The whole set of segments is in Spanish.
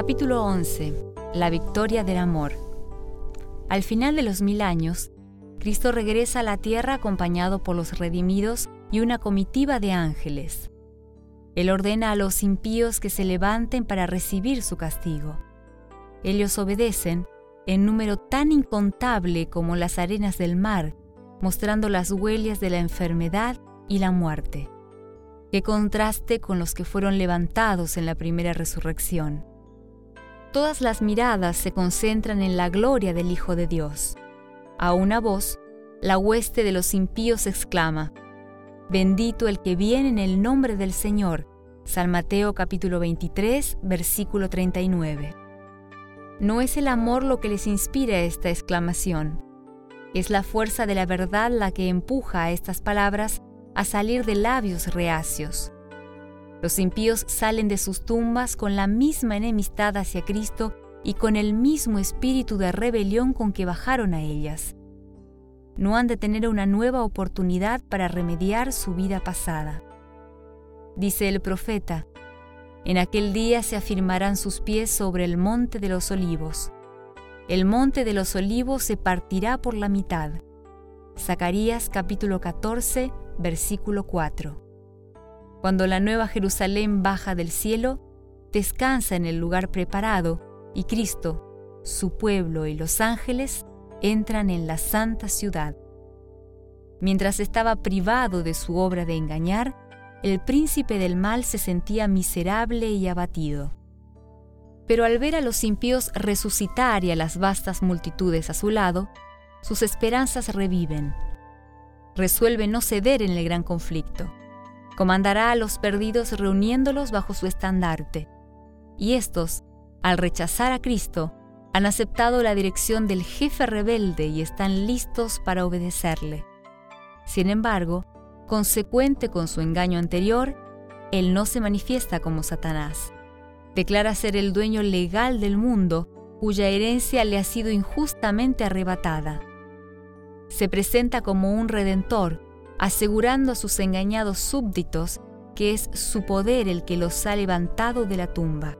Capítulo 11. La victoria del amor. Al final de los mil años, Cristo regresa a la tierra acompañado por los redimidos y una comitiva de ángeles. Él ordena a los impíos que se levanten para recibir su castigo. Ellos obedecen en número tan incontable como las arenas del mar, mostrando las huellas de la enfermedad y la muerte. Qué contraste con los que fueron levantados en la primera resurrección. Todas las miradas se concentran en la gloria del Hijo de Dios. A una voz, la hueste de los impíos exclama, Bendito el que viene en el nombre del Señor. San Mateo capítulo 23, versículo 39. No es el amor lo que les inspira esta exclamación. Es la fuerza de la verdad la que empuja a estas palabras a salir de labios reacios. Los impíos salen de sus tumbas con la misma enemistad hacia Cristo y con el mismo espíritu de rebelión con que bajaron a ellas. No han de tener una nueva oportunidad para remediar su vida pasada. Dice el profeta, en aquel día se afirmarán sus pies sobre el monte de los olivos. El monte de los olivos se partirá por la mitad. Zacarías capítulo 14, versículo 4. Cuando la nueva Jerusalén baja del cielo, descansa en el lugar preparado y Cristo, su pueblo y los ángeles entran en la santa ciudad. Mientras estaba privado de su obra de engañar, el príncipe del mal se sentía miserable y abatido. Pero al ver a los impíos resucitar y a las vastas multitudes a su lado, sus esperanzas reviven. Resuelve no ceder en el gran conflicto. Comandará a los perdidos reuniéndolos bajo su estandarte. Y estos, al rechazar a Cristo, han aceptado la dirección del jefe rebelde y están listos para obedecerle. Sin embargo, consecuente con su engaño anterior, él no se manifiesta como Satanás. Declara ser el dueño legal del mundo, cuya herencia le ha sido injustamente arrebatada. Se presenta como un redentor, asegurando a sus engañados súbditos que es su poder el que los ha levantado de la tumba.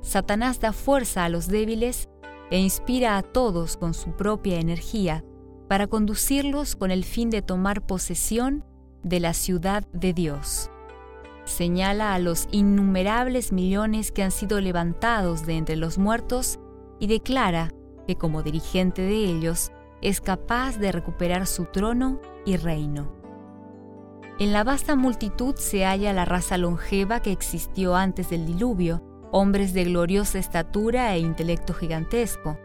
Satanás da fuerza a los débiles e inspira a todos con su propia energía para conducirlos con el fin de tomar posesión de la ciudad de Dios. Señala a los innumerables millones que han sido levantados de entre los muertos y declara que como dirigente de ellos es capaz de recuperar su trono y reino. En la vasta multitud se halla la raza longeva que existió antes del diluvio, hombres de gloriosa estatura e intelecto gigantesco,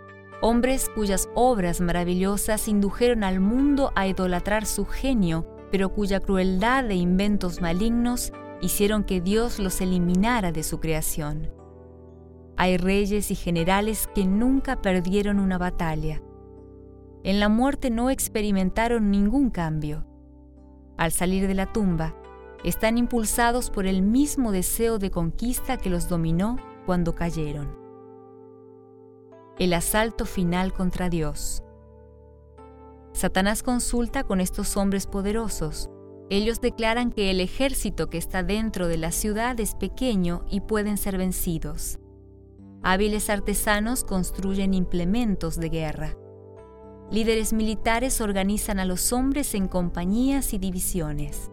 hombres cuyas obras maravillosas indujeron al mundo a idolatrar su genio, pero cuya crueldad e inventos malignos hicieron que Dios los eliminara de su creación. Hay reyes y generales que nunca perdieron una batalla. En la muerte no experimentaron ningún cambio. Al salir de la tumba, están impulsados por el mismo deseo de conquista que los dominó cuando cayeron el asalto final contra Dios. Satanás consulta con estos hombres poderosos. Ellos declaran que el ejército que está dentro de la ciudad es pequeño y pueden ser vencidos. Hábiles artesanos construyen implementos de guerra. Líderes militares organizan a los hombres en compañías y divisiones.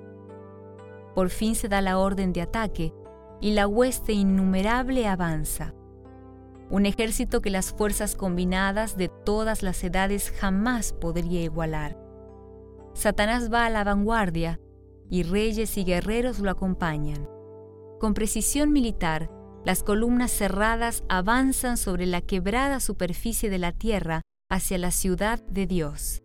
Por fin se da la orden de ataque y la hueste innumerable avanza un ejército que las fuerzas combinadas de todas las edades jamás podría igualar. Satanás va a la vanguardia y reyes y guerreros lo acompañan. Con precisión militar, las columnas cerradas avanzan sobre la quebrada superficie de la tierra hacia la ciudad de Dios.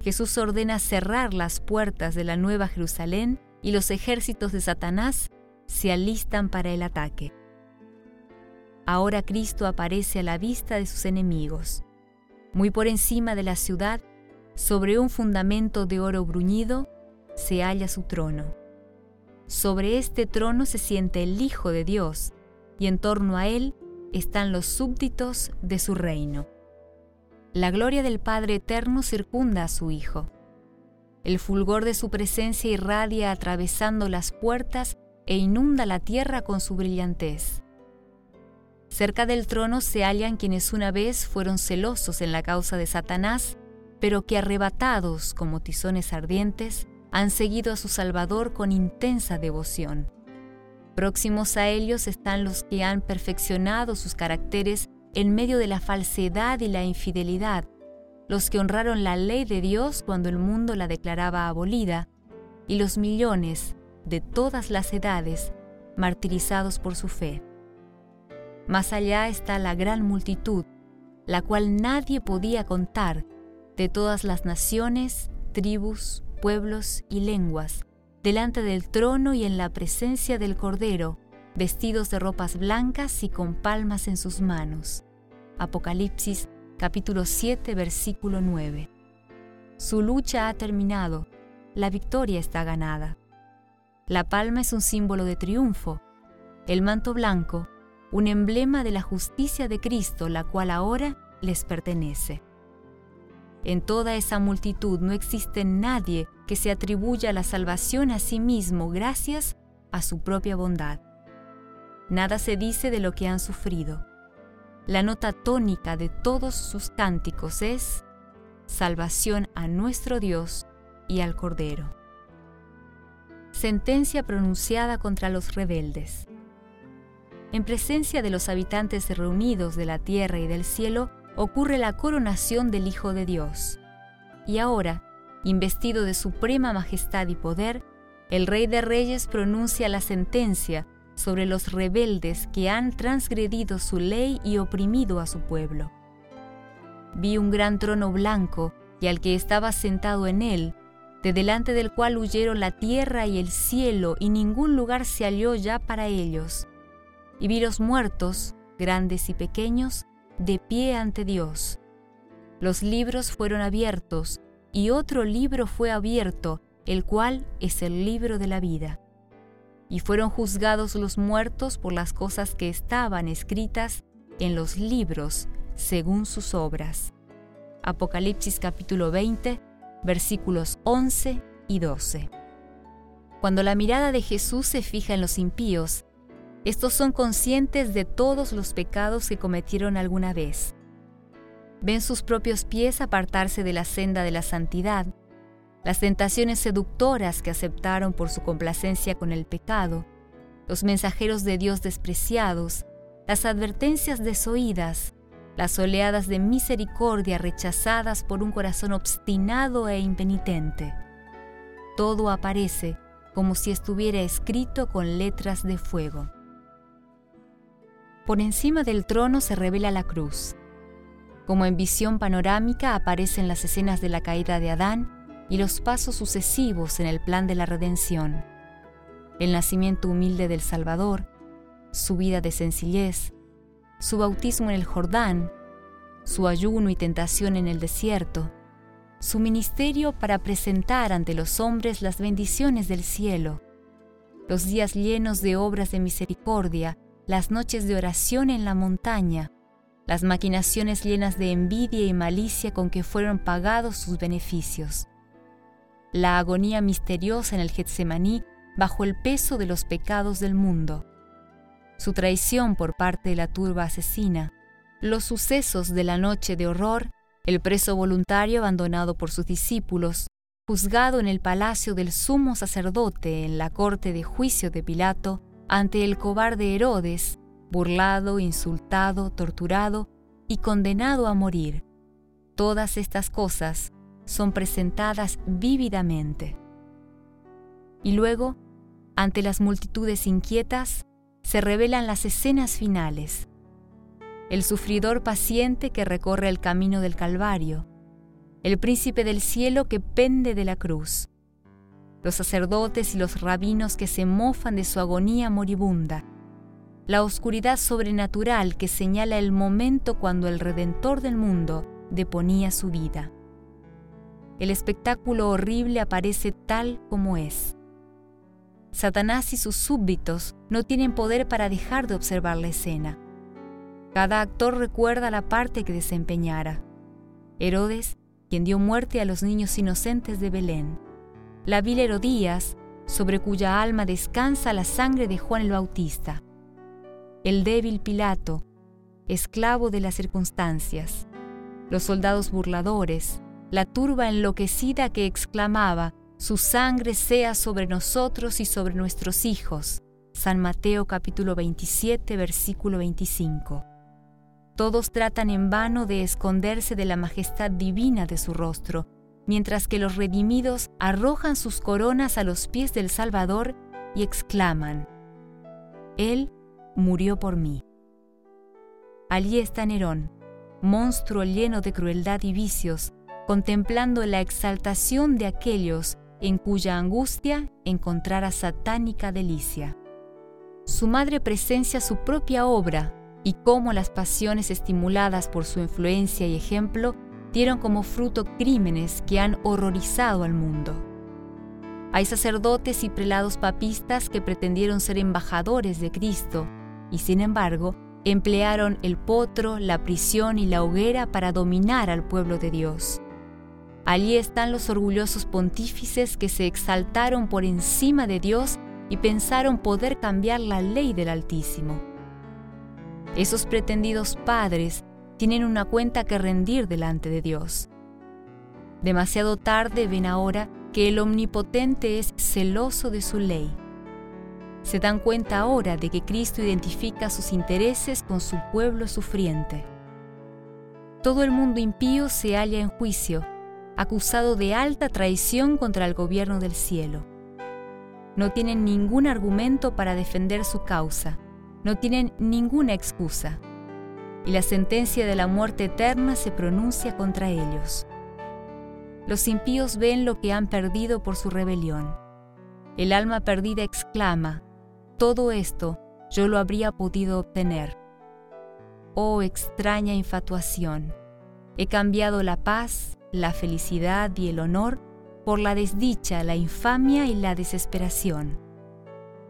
Jesús ordena cerrar las puertas de la Nueva Jerusalén y los ejércitos de Satanás se alistan para el ataque. Ahora Cristo aparece a la vista de sus enemigos. Muy por encima de la ciudad, sobre un fundamento de oro bruñido, se halla su trono. Sobre este trono se siente el Hijo de Dios, y en torno a él están los súbditos de su reino. La gloria del Padre Eterno circunda a su Hijo. El fulgor de su presencia irradia atravesando las puertas e inunda la tierra con su brillantez. Cerca del trono se hallan quienes una vez fueron celosos en la causa de Satanás, pero que arrebatados como tizones ardientes, han seguido a su Salvador con intensa devoción. Próximos a ellos están los que han perfeccionado sus caracteres en medio de la falsedad y la infidelidad, los que honraron la ley de Dios cuando el mundo la declaraba abolida, y los millones de todas las edades martirizados por su fe. Más allá está la gran multitud, la cual nadie podía contar, de todas las naciones, tribus, pueblos y lenguas, delante del trono y en la presencia del Cordero, vestidos de ropas blancas y con palmas en sus manos. Apocalipsis capítulo 7 versículo 9. Su lucha ha terminado, la victoria está ganada. La palma es un símbolo de triunfo, el manto blanco, un emblema de la justicia de Cristo, la cual ahora les pertenece. En toda esa multitud no existe nadie que se atribuya la salvación a sí mismo gracias a su propia bondad. Nada se dice de lo que han sufrido. La nota tónica de todos sus cánticos es salvación a nuestro Dios y al Cordero. Sentencia pronunciada contra los rebeldes. En presencia de los habitantes reunidos de la tierra y del cielo, ocurre la coronación del Hijo de Dios. Y ahora, investido de suprema majestad y poder, el Rey de Reyes pronuncia la sentencia sobre los rebeldes que han transgredido su ley y oprimido a su pueblo. Vi un gran trono blanco y al que estaba sentado en él, de delante del cual huyeron la tierra y el cielo, y ningún lugar se halló ya para ellos. Y vi los muertos, grandes y pequeños, de pie ante Dios. Los libros fueron abiertos, y otro libro fue abierto, el cual es el libro de la vida. Y fueron juzgados los muertos por las cosas que estaban escritas en los libros según sus obras. Apocalipsis capítulo 20, versículos 11 y 12. Cuando la mirada de Jesús se fija en los impíos, estos son conscientes de todos los pecados que cometieron alguna vez. Ven sus propios pies apartarse de la senda de la santidad, las tentaciones seductoras que aceptaron por su complacencia con el pecado, los mensajeros de Dios despreciados, las advertencias desoídas, las oleadas de misericordia rechazadas por un corazón obstinado e impenitente. Todo aparece como si estuviera escrito con letras de fuego. Por encima del trono se revela la cruz. Como en visión panorámica aparecen las escenas de la caída de Adán y los pasos sucesivos en el plan de la redención. El nacimiento humilde del Salvador, su vida de sencillez, su bautismo en el Jordán, su ayuno y tentación en el desierto, su ministerio para presentar ante los hombres las bendiciones del cielo, los días llenos de obras de misericordia las noches de oración en la montaña, las maquinaciones llenas de envidia y malicia con que fueron pagados sus beneficios, la agonía misteriosa en el Getsemaní bajo el peso de los pecados del mundo, su traición por parte de la turba asesina, los sucesos de la noche de horror, el preso voluntario abandonado por sus discípulos, juzgado en el palacio del sumo sacerdote en la corte de juicio de Pilato, ante el cobarde Herodes, burlado, insultado, torturado y condenado a morir. Todas estas cosas son presentadas vívidamente. Y luego, ante las multitudes inquietas, se revelan las escenas finales. El sufridor paciente que recorre el camino del Calvario, el príncipe del cielo que pende de la cruz, los sacerdotes y los rabinos que se mofan de su agonía moribunda, la oscuridad sobrenatural que señala el momento cuando el Redentor del mundo deponía su vida. El espectáculo horrible aparece tal como es. Satanás y sus súbditos no tienen poder para dejar de observar la escena. Cada actor recuerda la parte que desempeñara. Herodes, quien dio muerte a los niños inocentes de Belén la vil Herodías, sobre cuya alma descansa la sangre de Juan el Bautista. El débil Pilato, esclavo de las circunstancias, los soldados burladores, la turba enloquecida que exclamaba, Su sangre sea sobre nosotros y sobre nuestros hijos. San Mateo capítulo 27 versículo 25. Todos tratan en vano de esconderse de la majestad divina de su rostro, mientras que los redimidos arrojan sus coronas a los pies del Salvador y exclaman, Él murió por mí. Allí está Nerón, monstruo lleno de crueldad y vicios, contemplando la exaltación de aquellos en cuya angustia encontrara satánica delicia. Su madre presencia su propia obra y cómo las pasiones estimuladas por su influencia y ejemplo dieron como fruto crímenes que han horrorizado al mundo. Hay sacerdotes y prelados papistas que pretendieron ser embajadores de Cristo y sin embargo emplearon el potro, la prisión y la hoguera para dominar al pueblo de Dios. Allí están los orgullosos pontífices que se exaltaron por encima de Dios y pensaron poder cambiar la ley del Altísimo. Esos pretendidos padres tienen una cuenta que rendir delante de Dios. Demasiado tarde ven ahora que el Omnipotente es celoso de su ley se dan cuenta ahora de que Cristo identifica sus intereses con su pueblo sufriente. Todo el mundo impío se halla en juicio, acusado de alta traición contra el gobierno del cielo. No tienen ningún argumento para defender su causa, no tienen ninguna excusa, y la sentencia de la muerte eterna se pronuncia contra ellos. Los impíos ven lo que han perdido por su rebelión. El alma perdida exclama, todo esto yo lo habría podido obtener. Oh extraña infatuación, he cambiado la paz, la felicidad y el honor por la desdicha, la infamia y la desesperación.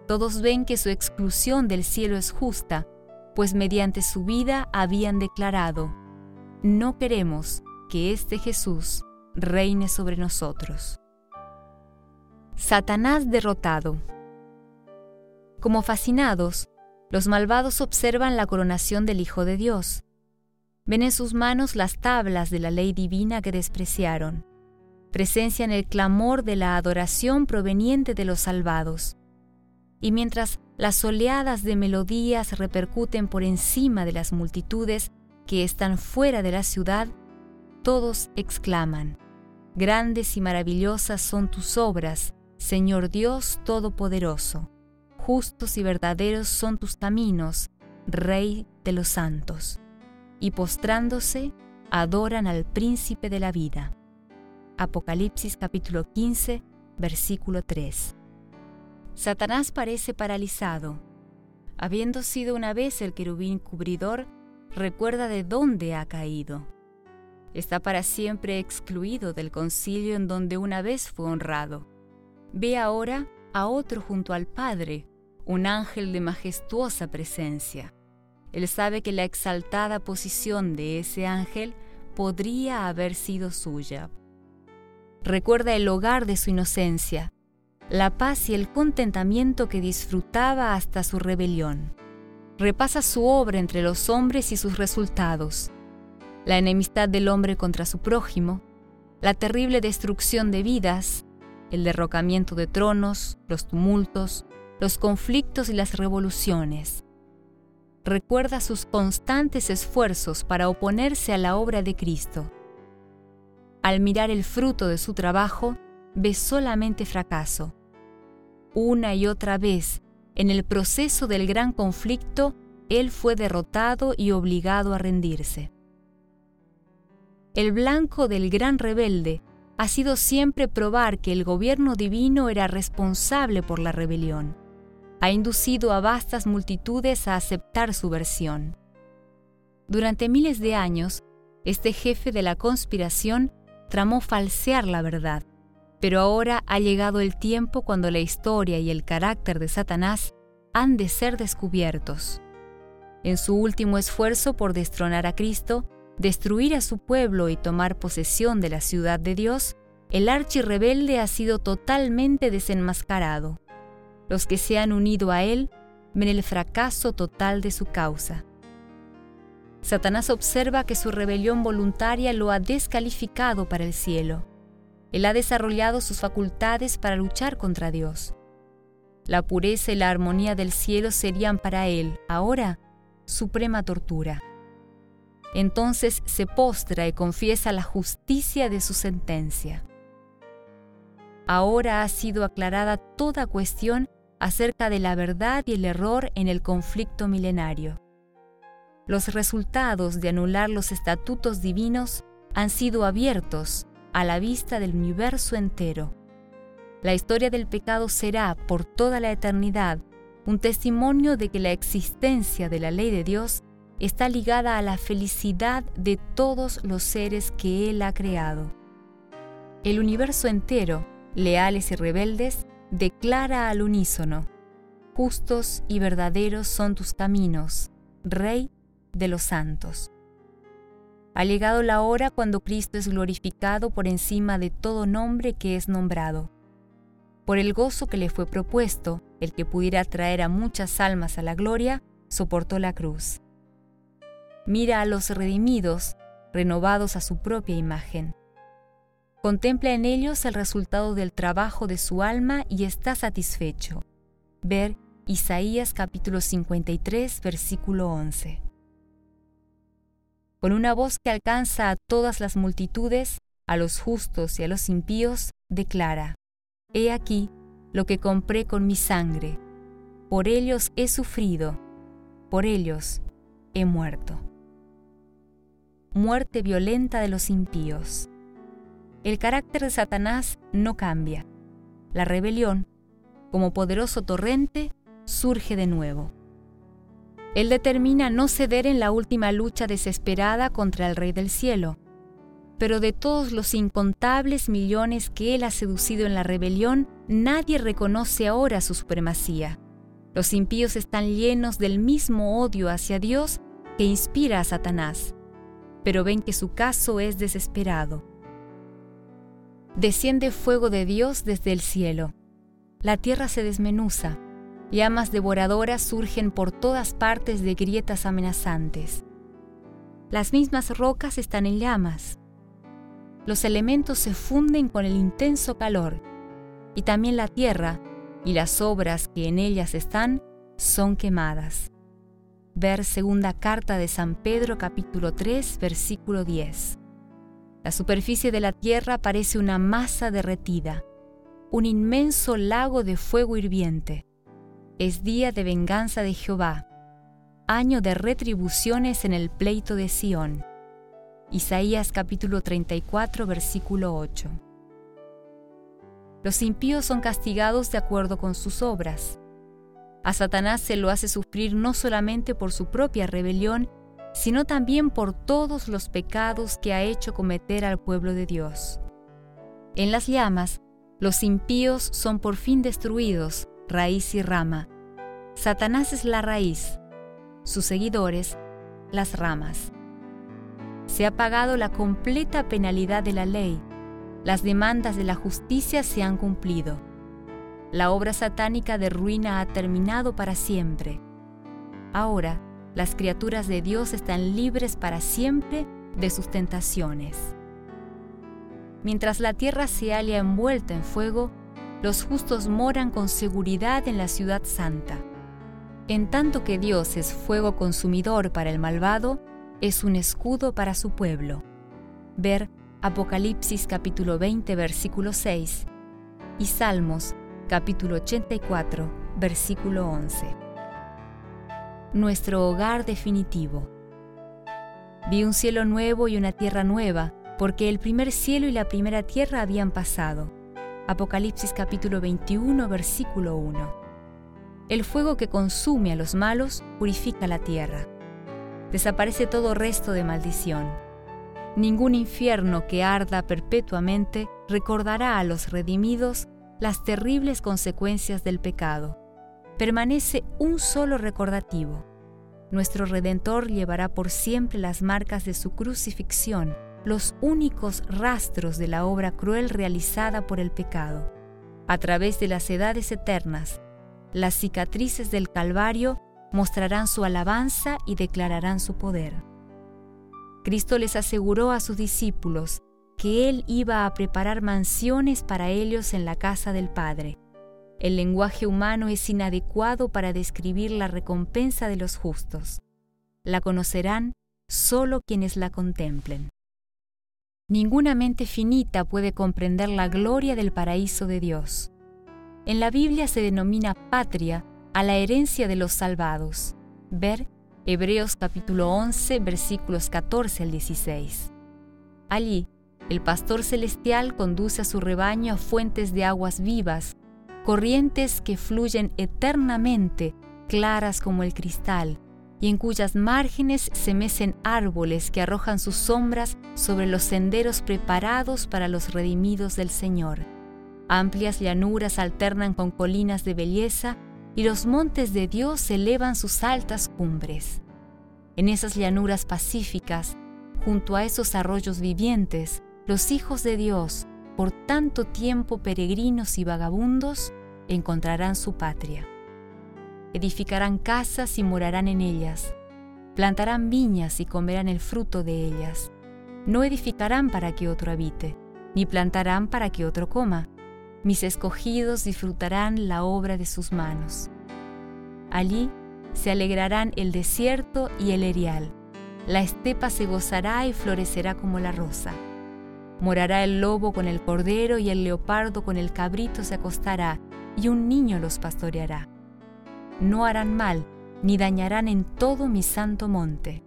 Todos ven que su exclusión del cielo es justa, pues mediante su vida habían declarado, no queremos que este Jesús reine sobre nosotros. Satanás derrotado. Como fascinados, los malvados observan la coronación del Hijo de Dios. Ven en sus manos las tablas de la ley divina que despreciaron. Presencian el clamor de la adoración proveniente de los salvados. Y mientras las oleadas de melodías repercuten por encima de las multitudes que están fuera de la ciudad, todos exclaman, Grandes y maravillosas son tus obras, Señor Dios Todopoderoso justos y verdaderos son tus caminos, Rey de los santos. Y postrándose, adoran al príncipe de la vida. Apocalipsis capítulo 15, versículo 3. Satanás parece paralizado. Habiendo sido una vez el querubín cubridor, recuerda de dónde ha caído. Está para siempre excluido del concilio en donde una vez fue honrado. Ve ahora a otro junto al Padre, un ángel de majestuosa presencia. Él sabe que la exaltada posición de ese ángel podría haber sido suya. Recuerda el hogar de su inocencia, la paz y el contentamiento que disfrutaba hasta su rebelión. Repasa su obra entre los hombres y sus resultados, la enemistad del hombre contra su prójimo, la terrible destrucción de vidas, el derrocamiento de tronos, los tumultos, los conflictos y las revoluciones. Recuerda sus constantes esfuerzos para oponerse a la obra de Cristo. Al mirar el fruto de su trabajo, ve solamente fracaso. Una y otra vez, en el proceso del gran conflicto, él fue derrotado y obligado a rendirse. El blanco del gran rebelde ha sido siempre probar que el gobierno divino era responsable por la rebelión ha inducido a vastas multitudes a aceptar su versión. Durante miles de años, este jefe de la conspiración tramó falsear la verdad, pero ahora ha llegado el tiempo cuando la historia y el carácter de Satanás han de ser descubiertos. En su último esfuerzo por destronar a Cristo, destruir a su pueblo y tomar posesión de la ciudad de Dios, el archirrebelde ha sido totalmente desenmascarado los que se han unido a él ven el fracaso total de su causa. Satanás observa que su rebelión voluntaria lo ha descalificado para el cielo. Él ha desarrollado sus facultades para luchar contra Dios. La pureza y la armonía del cielo serían para él, ahora, suprema tortura. Entonces se postra y confiesa la justicia de su sentencia. Ahora ha sido aclarada toda cuestión acerca de la verdad y el error en el conflicto milenario. Los resultados de anular los estatutos divinos han sido abiertos a la vista del universo entero. La historia del pecado será, por toda la eternidad, un testimonio de que la existencia de la ley de Dios está ligada a la felicidad de todos los seres que Él ha creado. El universo entero, leales y rebeldes, declara al unísono, Justos y verdaderos son tus caminos, Rey de los santos. Ha llegado la hora cuando Cristo es glorificado por encima de todo nombre que es nombrado. Por el gozo que le fue propuesto, el que pudiera traer a muchas almas a la gloria, soportó la cruz mira a los redimidos, renovados a su propia imagen. Contempla en ellos el resultado del trabajo de su alma y está satisfecho. Ver Isaías capítulo 53, versículo 11. Con una voz que alcanza a todas las multitudes, a los justos y a los impíos, declara, He aquí lo que compré con mi sangre, por ellos he sufrido, por ellos he muerto muerte violenta de los impíos. El carácter de Satanás no cambia. La rebelión, como poderoso torrente, surge de nuevo. Él determina no ceder en la última lucha desesperada contra el Rey del Cielo, pero de todos los incontables millones que él ha seducido en la rebelión, nadie reconoce ahora su supremacía. Los impíos están llenos del mismo odio hacia Dios que inspira a Satanás pero ven que su caso es desesperado. Desciende fuego de Dios desde el cielo. La tierra se desmenuza. Llamas devoradoras surgen por todas partes de grietas amenazantes. Las mismas rocas están en llamas. Los elementos se funden con el intenso calor, y también la tierra y las obras que en ellas están son quemadas. Ver segunda carta de San Pedro capítulo 3 versículo 10. La superficie de la tierra parece una masa derretida, un inmenso lago de fuego hirviente. Es día de venganza de Jehová, año de retribuciones en el pleito de Sión. Isaías capítulo 34 versículo 8. Los impíos son castigados de acuerdo con sus obras. A Satanás se lo hace sufrir no solamente por su propia rebelión, sino también por todos los pecados que ha hecho cometer al pueblo de Dios. En las llamas, los impíos son por fin destruidos, raíz y rama. Satanás es la raíz, sus seguidores, las ramas. Se ha pagado la completa penalidad de la ley, las demandas de la justicia se han cumplido. La obra satánica de ruina ha terminado para siempre. Ahora, las criaturas de Dios están libres para siempre de sus tentaciones. Mientras la tierra se halla envuelta en fuego, los justos moran con seguridad en la ciudad santa. En tanto que Dios es fuego consumidor para el malvado, es un escudo para su pueblo. Ver Apocalipsis capítulo 20 versículo 6 y Salmos capítulo 84, versículo 11. Nuestro hogar definitivo. Vi un cielo nuevo y una tierra nueva, porque el primer cielo y la primera tierra habían pasado. Apocalipsis capítulo 21, versículo 1. El fuego que consume a los malos purifica la tierra. Desaparece todo resto de maldición. Ningún infierno que arda perpetuamente recordará a los redimidos las terribles consecuencias del pecado. Permanece un solo recordativo. Nuestro Redentor llevará por siempre las marcas de su crucifixión, los únicos rastros de la obra cruel realizada por el pecado. A través de las edades eternas, las cicatrices del Calvario mostrarán su alabanza y declararán su poder. Cristo les aseguró a sus discípulos que Él iba a preparar mansiones para ellos en la casa del Padre. El lenguaje humano es inadecuado para describir la recompensa de los justos. La conocerán solo quienes la contemplen. Ninguna mente finita puede comprender la gloria del paraíso de Dios. En la Biblia se denomina patria a la herencia de los salvados. Ver Hebreos capítulo 11 versículos 14 al 16. Allí, el pastor celestial conduce a su rebaño a fuentes de aguas vivas, corrientes que fluyen eternamente, claras como el cristal, y en cuyas márgenes se mecen árboles que arrojan sus sombras sobre los senderos preparados para los redimidos del Señor. Amplias llanuras alternan con colinas de belleza y los montes de Dios elevan sus altas cumbres. En esas llanuras pacíficas, junto a esos arroyos vivientes, los hijos de Dios, por tanto tiempo peregrinos y vagabundos, encontrarán su patria. Edificarán casas y morarán en ellas. Plantarán viñas y comerán el fruto de ellas. No edificarán para que otro habite, ni plantarán para que otro coma. Mis escogidos disfrutarán la obra de sus manos. Allí se alegrarán el desierto y el erial. La estepa se gozará y florecerá como la rosa. Morará el lobo con el cordero y el leopardo con el cabrito se acostará, y un niño los pastoreará. No harán mal, ni dañarán en todo mi santo monte.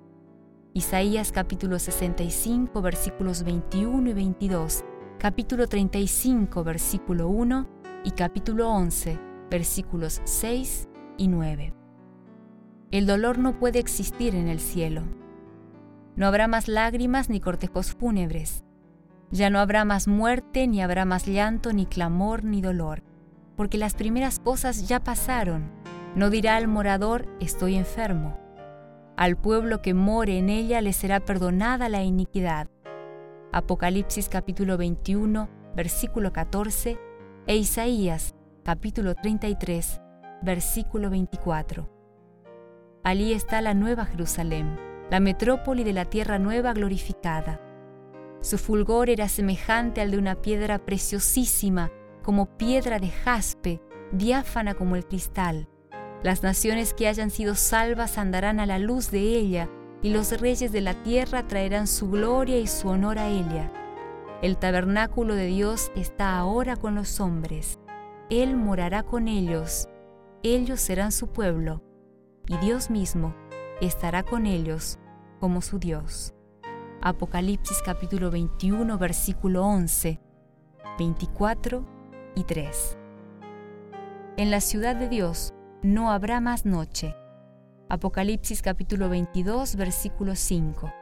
Isaías capítulo 65 versículos 21 y 22, capítulo 35 versículo 1 y capítulo 11 versículos 6 y 9. El dolor no puede existir en el cielo. No habrá más lágrimas ni cortejos fúnebres ya no habrá más muerte, ni habrá más llanto, ni clamor, ni dolor, porque las primeras cosas ya pasaron. No dirá al morador, estoy enfermo. Al pueblo que more en ella le será perdonada la iniquidad. Apocalipsis capítulo 21, versículo 14, e Isaías capítulo 33, versículo 24. Allí está la nueva Jerusalén, la metrópoli de la tierra nueva glorificada su fulgor era semejante al de una piedra preciosísima, como piedra de jaspe, diáfana como el cristal. Las naciones que hayan sido salvas andarán a la luz de ella, y los reyes de la tierra traerán su gloria y su honor a ella. El tabernáculo de Dios está ahora con los hombres. Él morará con ellos. Ellos serán su pueblo, y Dios mismo estará con ellos como su Dios. Apocalipsis capítulo 21, versículo 11, 24 y 3. En la ciudad de Dios no habrá más noche. Apocalipsis capítulo 22, versículo 5.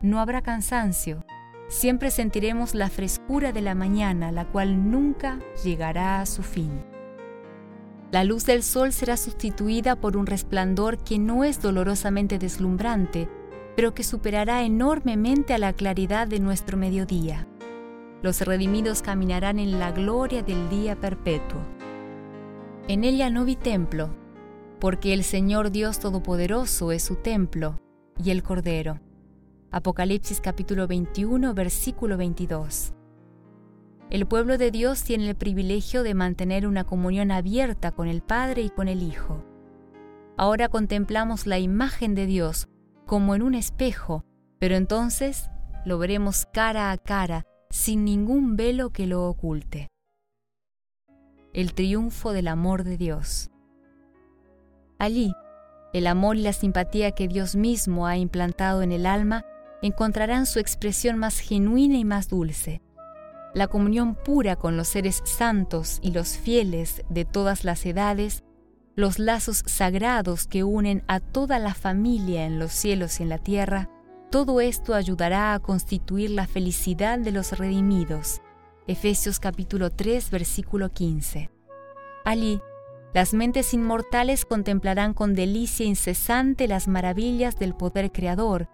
No habrá cansancio. Siempre sentiremos la frescura de la mañana, la cual nunca llegará a su fin. La luz del sol será sustituida por un resplandor que no es dolorosamente deslumbrante, pero que superará enormemente a la claridad de nuestro mediodía. Los redimidos caminarán en la gloria del día perpetuo. En ella no vi templo, porque el Señor Dios Todopoderoso es su templo y el Cordero. Apocalipsis capítulo 21, versículo 22. El pueblo de Dios tiene el privilegio de mantener una comunión abierta con el Padre y con el Hijo. Ahora contemplamos la imagen de Dios como en un espejo, pero entonces lo veremos cara a cara, sin ningún velo que lo oculte. El triunfo del amor de Dios. Allí, el amor y la simpatía que Dios mismo ha implantado en el alma encontrarán su expresión más genuina y más dulce. La comunión pura con los seres santos y los fieles de todas las edades los lazos sagrados que unen a toda la familia en los cielos y en la tierra, todo esto ayudará a constituir la felicidad de los redimidos. Efesios capítulo 3 versículo 15. Allí, las mentes inmortales contemplarán con delicia incesante las maravillas del poder creador,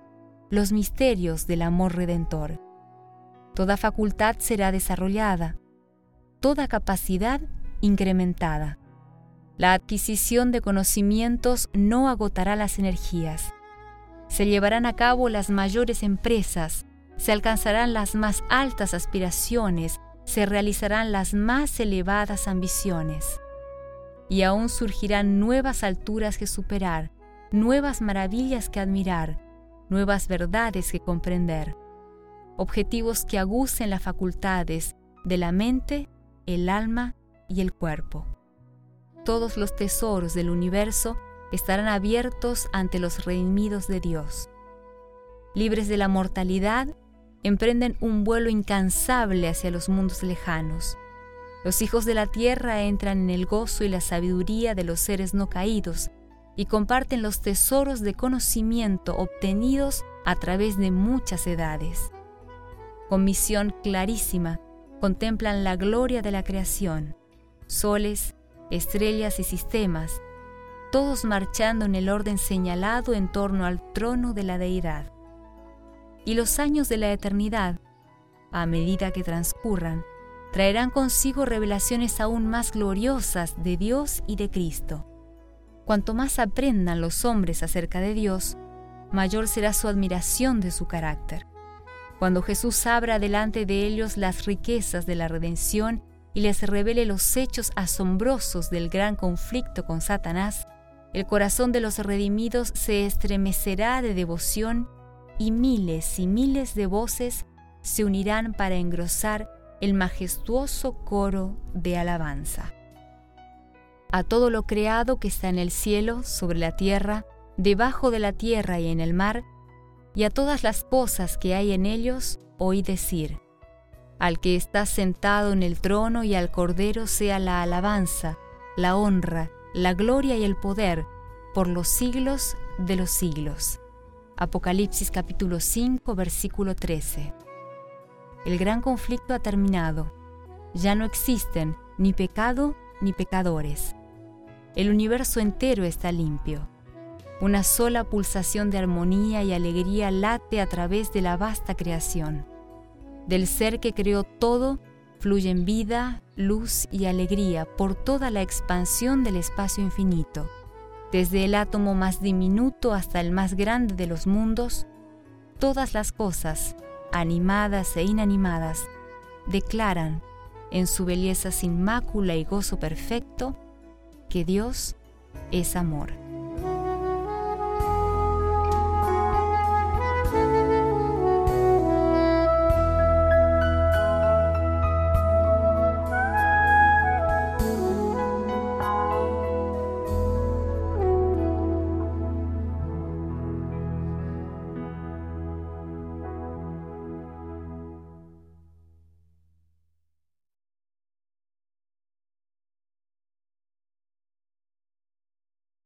los misterios del amor redentor. Toda facultad será desarrollada, toda capacidad incrementada. La adquisición de conocimientos no agotará las energías. Se llevarán a cabo las mayores empresas, se alcanzarán las más altas aspiraciones, se realizarán las más elevadas ambiciones. Y aún surgirán nuevas alturas que superar, nuevas maravillas que admirar, nuevas verdades que comprender, objetivos que agucen las facultades de la mente, el alma y el cuerpo. Todos los tesoros del universo estarán abiertos ante los redimidos de Dios. Libres de la mortalidad, emprenden un vuelo incansable hacia los mundos lejanos. Los hijos de la tierra entran en el gozo y la sabiduría de los seres no caídos y comparten los tesoros de conocimiento obtenidos a través de muchas edades. Con misión clarísima, contemplan la gloria de la creación, soles, estrellas y sistemas, todos marchando en el orden señalado en torno al trono de la deidad. Y los años de la eternidad, a medida que transcurran, traerán consigo revelaciones aún más gloriosas de Dios y de Cristo. Cuanto más aprendan los hombres acerca de Dios, mayor será su admiración de su carácter. Cuando Jesús abra delante de ellos las riquezas de la redención y les revele los hechos asombrosos del gran conflicto con Satanás, el corazón de los redimidos se estremecerá de devoción y miles y miles de voces se unirán para engrosar el majestuoso coro de alabanza. A todo lo creado que está en el cielo, sobre la tierra, debajo de la tierra y en el mar, y a todas las cosas que hay en ellos, oí decir, al que está sentado en el trono y al Cordero sea la alabanza, la honra, la gloria y el poder por los siglos de los siglos. Apocalipsis capítulo 5 versículo 13. El gran conflicto ha terminado. Ya no existen ni pecado ni pecadores. El universo entero está limpio. Una sola pulsación de armonía y alegría late a través de la vasta creación. Del ser que creó todo fluyen vida, luz y alegría por toda la expansión del espacio infinito. Desde el átomo más diminuto hasta el más grande de los mundos, todas las cosas, animadas e inanimadas, declaran, en su belleza sin mácula y gozo perfecto, que Dios es amor.